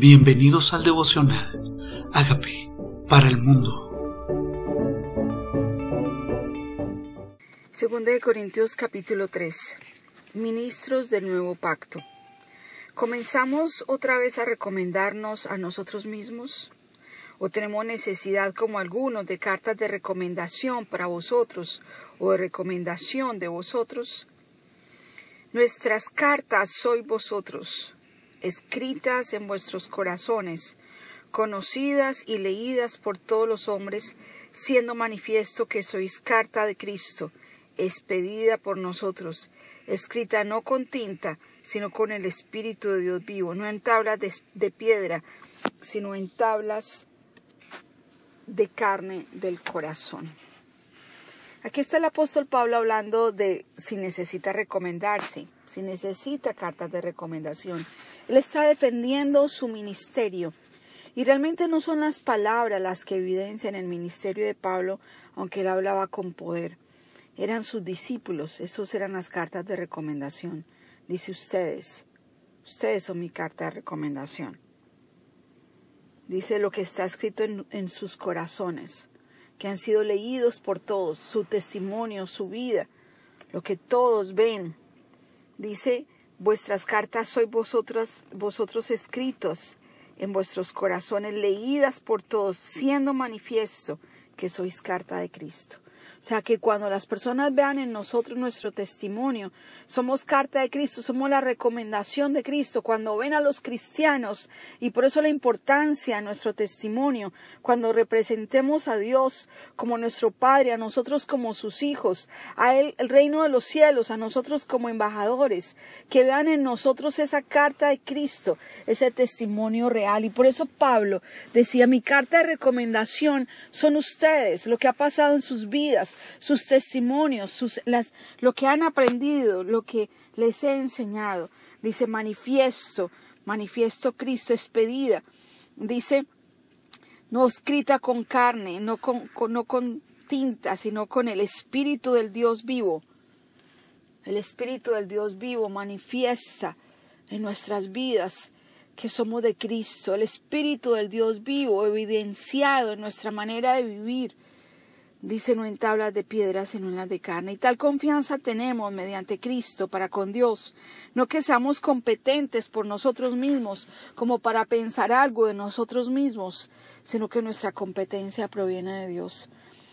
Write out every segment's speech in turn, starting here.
Bienvenidos al devocional. Hágame para el mundo. Segunda de Corintios capítulo 3. Ministros del nuevo pacto. ¿Comenzamos otra vez a recomendarnos a nosotros mismos? ¿O tenemos necesidad, como algunos, de cartas de recomendación para vosotros o de recomendación de vosotros? Nuestras cartas sois vosotros, escritas en vuestros corazones, conocidas y leídas por todos los hombres, siendo manifiesto que sois carta de Cristo, expedida por nosotros, escrita no con tinta, sino con el Espíritu de Dios vivo, no en tablas de, piedra, sino en tablas de carne del corazón. Aquí está el apóstol Pablo hablando de si necesita recomendarse, si necesita cartas de recomendación. Él está defendiendo su ministerio. Y realmente no son las palabras las que evidencian el ministerio de Pablo, aunque él hablaba con poder. Eran sus discípulos, esos eran las cartas de recomendación. Dice ustedes, ustedes son mi carta de recomendación. Dice lo que está escrito en, en sus corazones que han sido leídos por todos, su testimonio, su vida, lo que todos ven. Dice, vuestras cartas sois vosotros, vosotros escritos en vuestros corazones, leídas por todos, siendo manifiesto que sois carta de Cristo. O sea que cuando las personas vean en nosotros nuestro testimonio, somos carta de Cristo, somos la recomendación de Cristo. Cuando ven a los cristianos, y por eso la importancia de nuestro testimonio, cuando representemos a Dios como nuestro Padre, a nosotros como sus hijos, a Él el reino de los cielos, a nosotros como embajadores, que vean en nosotros esa carta de Cristo, ese testimonio real. Y por eso Pablo decía, mi carta de recomendación son ustedes, lo que ha pasado en sus vidas sus testimonios, sus, las, lo que han aprendido, lo que les he enseñado. Dice manifiesto, manifiesto Cristo expedida. Dice no escrita con carne, no con, no con tinta, sino con el Espíritu del Dios vivo. El Espíritu del Dios vivo manifiesta en nuestras vidas que somos de Cristo, el Espíritu del Dios vivo evidenciado en nuestra manera de vivir, dice no en tablas de piedra, sino en las de carne. Y tal confianza tenemos mediante Cristo para con Dios, no que seamos competentes por nosotros mismos, como para pensar algo de nosotros mismos, sino que nuestra competencia proviene de Dios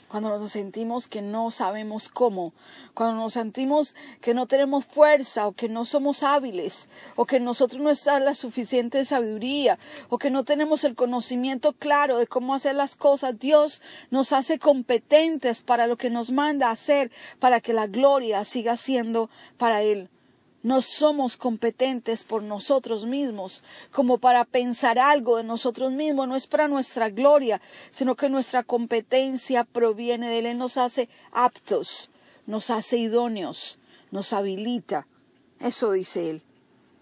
cuando nos sentimos que no sabemos cómo, cuando nos sentimos que no tenemos fuerza o que no somos hábiles o que nosotros no está la suficiente sabiduría o que no tenemos el conocimiento claro de cómo hacer las cosas, Dios nos hace competentes para lo que nos manda hacer para que la gloria siga siendo para Él. No somos competentes por nosotros mismos, como para pensar algo de nosotros mismos, no es para nuestra gloria, sino que nuestra competencia proviene de Él, Él nos hace aptos, nos hace idóneos, nos habilita. Eso dice Él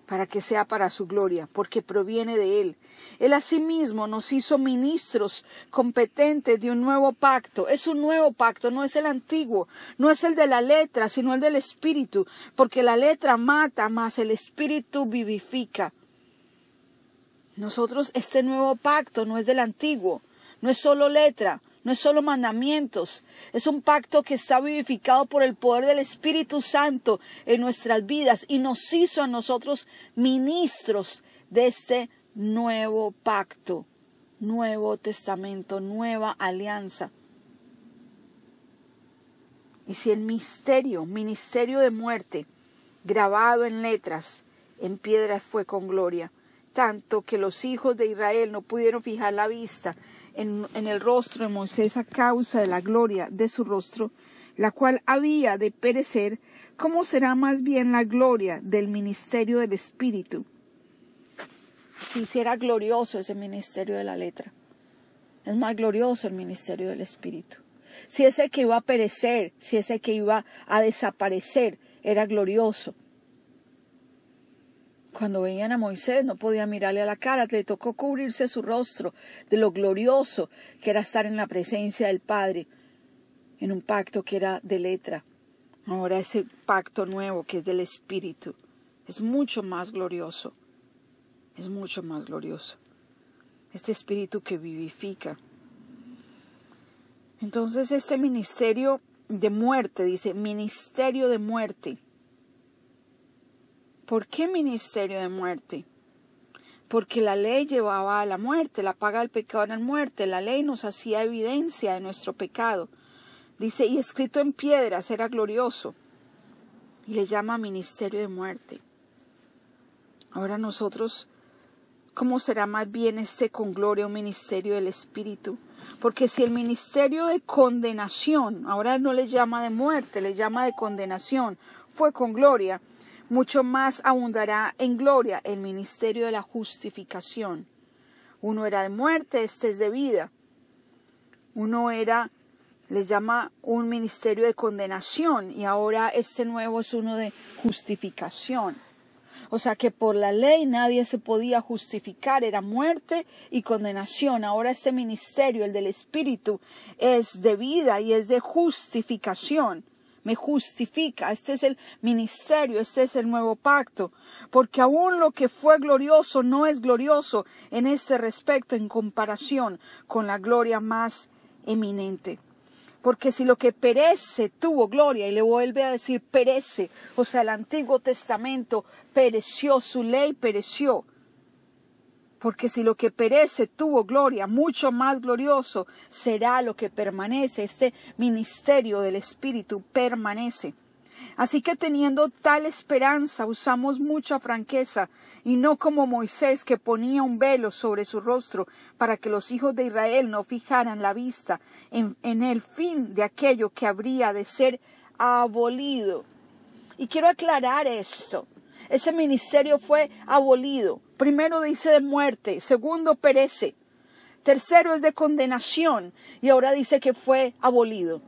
para que sea para su gloria, porque proviene de Él. Él asimismo nos hizo ministros competentes de un nuevo pacto. Es un nuevo pacto, no es el antiguo, no es el de la letra, sino el del espíritu, porque la letra mata, mas el espíritu vivifica. Nosotros, este nuevo pacto no es del antiguo, no es solo letra, no es solo mandamientos, es un pacto que está vivificado por el poder del Espíritu Santo en nuestras vidas y nos hizo a nosotros ministros de este nuevo pacto, nuevo testamento, nueva alianza. Y si el misterio, ministerio de muerte, grabado en letras, en piedras fue con gloria, tanto que los hijos de Israel no pudieron fijar la vista en, el rostro de Moisés a causa de la gloria de su rostro, la cual había de perecer, ¿cómo será más bien la gloria del ministerio del Espíritu? Si hiciera glorioso ese ministerio de la letra, es más glorioso el ministerio del Espíritu. Si ese que iba a perecer, si ese que iba a desaparecer era glorioso, cuando veían a Moisés no podía mirarle a la cara, le tocó cubrirse su rostro de lo glorioso que era estar en la presencia del Padre, en un pacto que era de letra. Ahora ese pacto nuevo que es del Espíritu es mucho más glorioso, es mucho más glorioso. este espíritu que vivifica. Entonces este ministerio de muerte, dice, ministerio de muerte. ¿Por qué ministerio de muerte? Porque la ley llevaba a la muerte, la paga del pecado era la muerte, la ley nos hacía evidencia de nuestro pecado. Dice, y escrito en piedras era glorioso. Y le llama ministerio de muerte. Ahora nosotros, ¿cómo será más bien este con gloria un ministerio del Espíritu? Porque si el ministerio de condenación, ahora no le llama de muerte, le llama de condenación, fue con gloria, mucho más abundará en gloria el ministerio de la justificación. Uno era de muerte, este es de vida. Uno era, le llama un ministerio de condenación y ahora este nuevo es uno de justificación. O sea que por la ley nadie se podía justificar, era muerte y condenación. Ahora este ministerio, el del Espíritu, es de vida y es de justificación me justifica. Este es el ministerio, este es el nuevo pacto, porque aún lo que fue glorioso no es glorioso en este respecto en comparación con la gloria más eminente. Porque si lo que perece tuvo gloria, y le vuelve a decir perece, o sea, el Antiguo Testamento pereció, su ley pereció, porque si lo que perece tuvo gloria, mucho más glorioso será lo que permanece. Este ministerio del Espíritu permanece. Así que teniendo tal esperanza usamos mucha franqueza y no como Moisés que ponía un velo sobre su rostro para que los hijos de Israel no fijaran la vista en, en el fin de aquello que habría de ser abolido. Y quiero aclarar esto. Ese ministerio fue abolido. Primero dice de muerte, segundo perece, tercero es de condenación y ahora dice que fue abolido.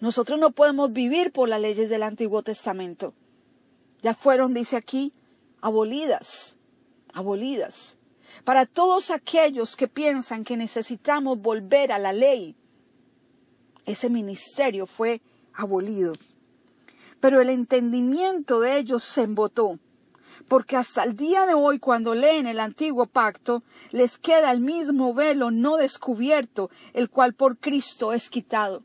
Nosotros no podemos vivir por las leyes del Antiguo Testamento. Ya fueron, dice aquí, abolidas, abolidas. Para todos aquellos que piensan que necesitamos volver a la ley, ese ministerio fue abolido pero el entendimiento de ellos se embotó, porque hasta el día de hoy cuando leen el antiguo pacto les queda el mismo velo no descubierto, el cual por Cristo es quitado.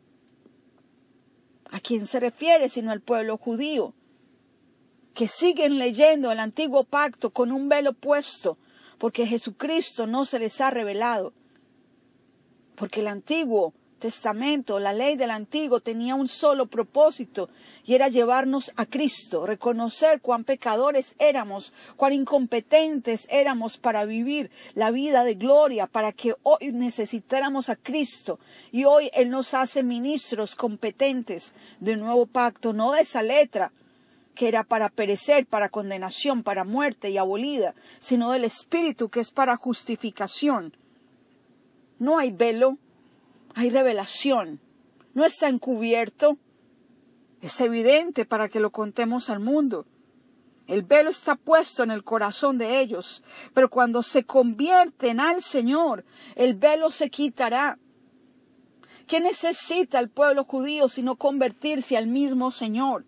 ¿A quién se refiere sino al pueblo judío? que siguen leyendo el antiguo pacto con un velo puesto, porque Jesucristo no se les ha revelado. Porque el antiguo Testamento, la ley del Antiguo tenía un solo propósito y era llevarnos a Cristo, reconocer cuán pecadores éramos, cuán incompetentes éramos para vivir la vida de gloria, para que hoy necesitáramos a Cristo y hoy Él nos hace ministros competentes del nuevo pacto, no de esa letra que era para perecer, para condenación, para muerte y abolida, sino del Espíritu que es para justificación. No hay velo, hay revelación. No está encubierto. Es evidente para que lo contemos al mundo. El velo está puesto en el corazón de ellos, pero cuando se convierten al Señor, el velo se quitará. ¿Qué necesita el pueblo judío sino convertirse al mismo Señor?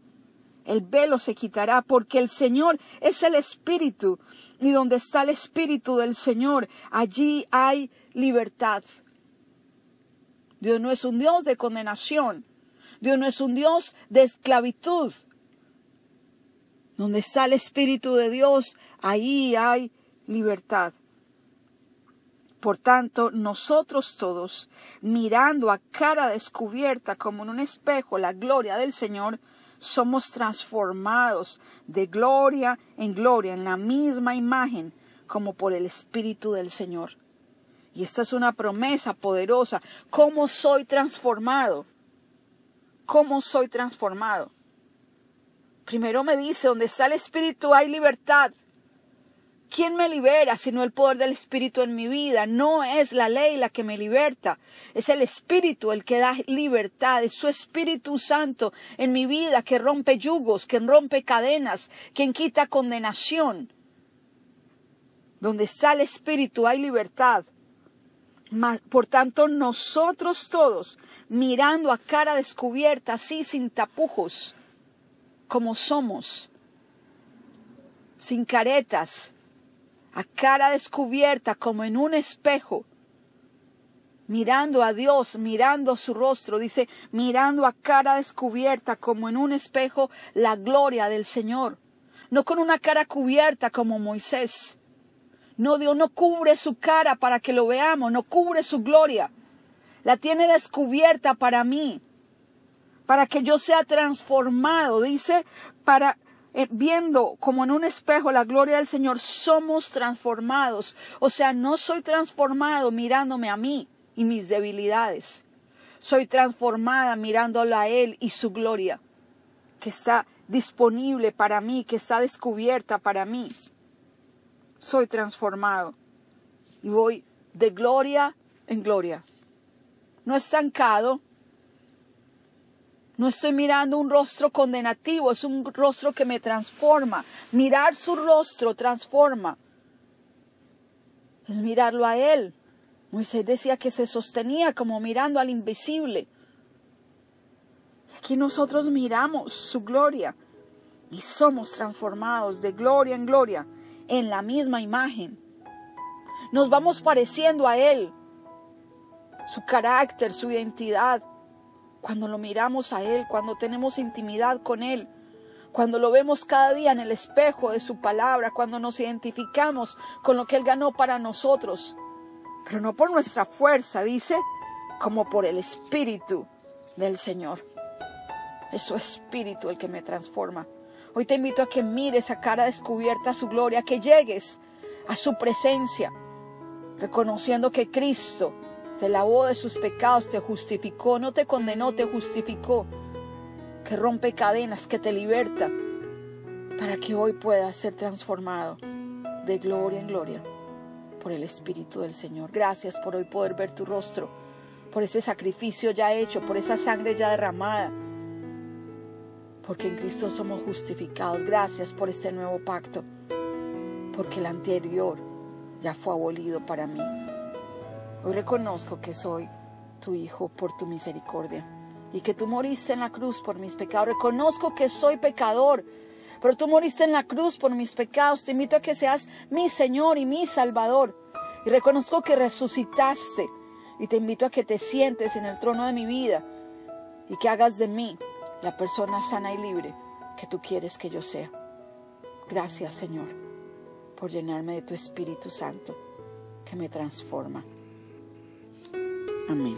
El velo se quitará porque el Señor es el Espíritu y donde está el Espíritu del Señor, allí hay libertad. Dios no es un Dios de condenación. Dios no es un Dios de esclavitud. Donde está el Espíritu de Dios, ahí hay libertad. Por tanto, nosotros todos, mirando a cara descubierta como en un espejo la gloria del Señor, somos transformados de gloria en gloria, en la misma imagen, como por el Espíritu del Señor. Y esta es una promesa poderosa. ¿Cómo soy transformado? ¿Cómo soy transformado? Primero me dice, donde está el Espíritu hay libertad. ¿Quién me libera sino el poder del Espíritu en mi vida? No es la ley la que me liberta, es el Espíritu el que da libertad, es su Espíritu Santo en mi vida que rompe yugos, que rompe cadenas, quien quita condenación. Donde está el Espíritu hay libertad. Por tanto, nosotros todos, mirando a cara descubierta, así sin tapujos, como somos, sin caretas, a cara descubierta como en un espejo, mirando a Dios, mirando su rostro, dice, mirando a cara descubierta como en un espejo la gloria del Señor, no con una cara cubierta como Moisés. No, Dios no cubre su cara para que lo veamos, no cubre su gloria. La tiene descubierta para mí, para que yo sea transformado, dice, para eh, viendo como en un espejo la gloria del Señor, somos transformados. O sea, no soy transformado mirándome a mí y mis debilidades. Soy transformada mirándolo a Él y su gloria, que está disponible para mí, que está descubierta para mí. Soy transformado y voy de gloria en gloria. No estancado, no estoy mirando un rostro condenativo, es un rostro que me transforma. Mirar su rostro transforma. Es mirarlo a Él, Moisés decía que se sostenía como mirando al invisible. Aquí nosotros miramos su gloria y somos transformados de gloria en gloria en la misma imagen. Nos vamos pareciendo a Él, su carácter, su identidad. Cuando lo miramos a Él, cuando tenemos intimidad con Él, cuando lo vemos cada día en el espejo de su palabra, cuando nos identificamos con lo que Él ganó para nosotros pero no por nuestra fuerza, dice, como por el Espíritu del Señor. Es su Espíritu el que me transforma. Hoy te invito a que mires a cara descubierta su gloria, que llegues a su presencia, reconociendo que Cristo te lavó de sus pecados, te justificó, no te condenó, te justificó, que rompe cadenas, que te liberta, para que hoy puedas ser transformado de gloria en gloria por el Espíritu del Señor. Gracias por hoy poder ver tu rostro, por ese sacrificio ya hecho, por esa sangre ya derramada, porque en Cristo somos justificados. Gracias por este nuevo pacto, porque el anterior ya fue abolido para mí. Hoy reconozco que soy tu Hijo por tu misericordia y que tú moriste en la cruz por mis pecados. Reconozco que soy pecador pero tú moriste en la cruz por mis pecados. Te invito a que seas mi Señor y mi Salvador. Y reconozco que resucitaste. Y te invito a que te sientes en el trono de mi vida y que hagas de mí la persona sana y libre que tú quieres que yo sea. Gracias, Señor, por llenarme de tu Espíritu Santo que me transforma. Amén.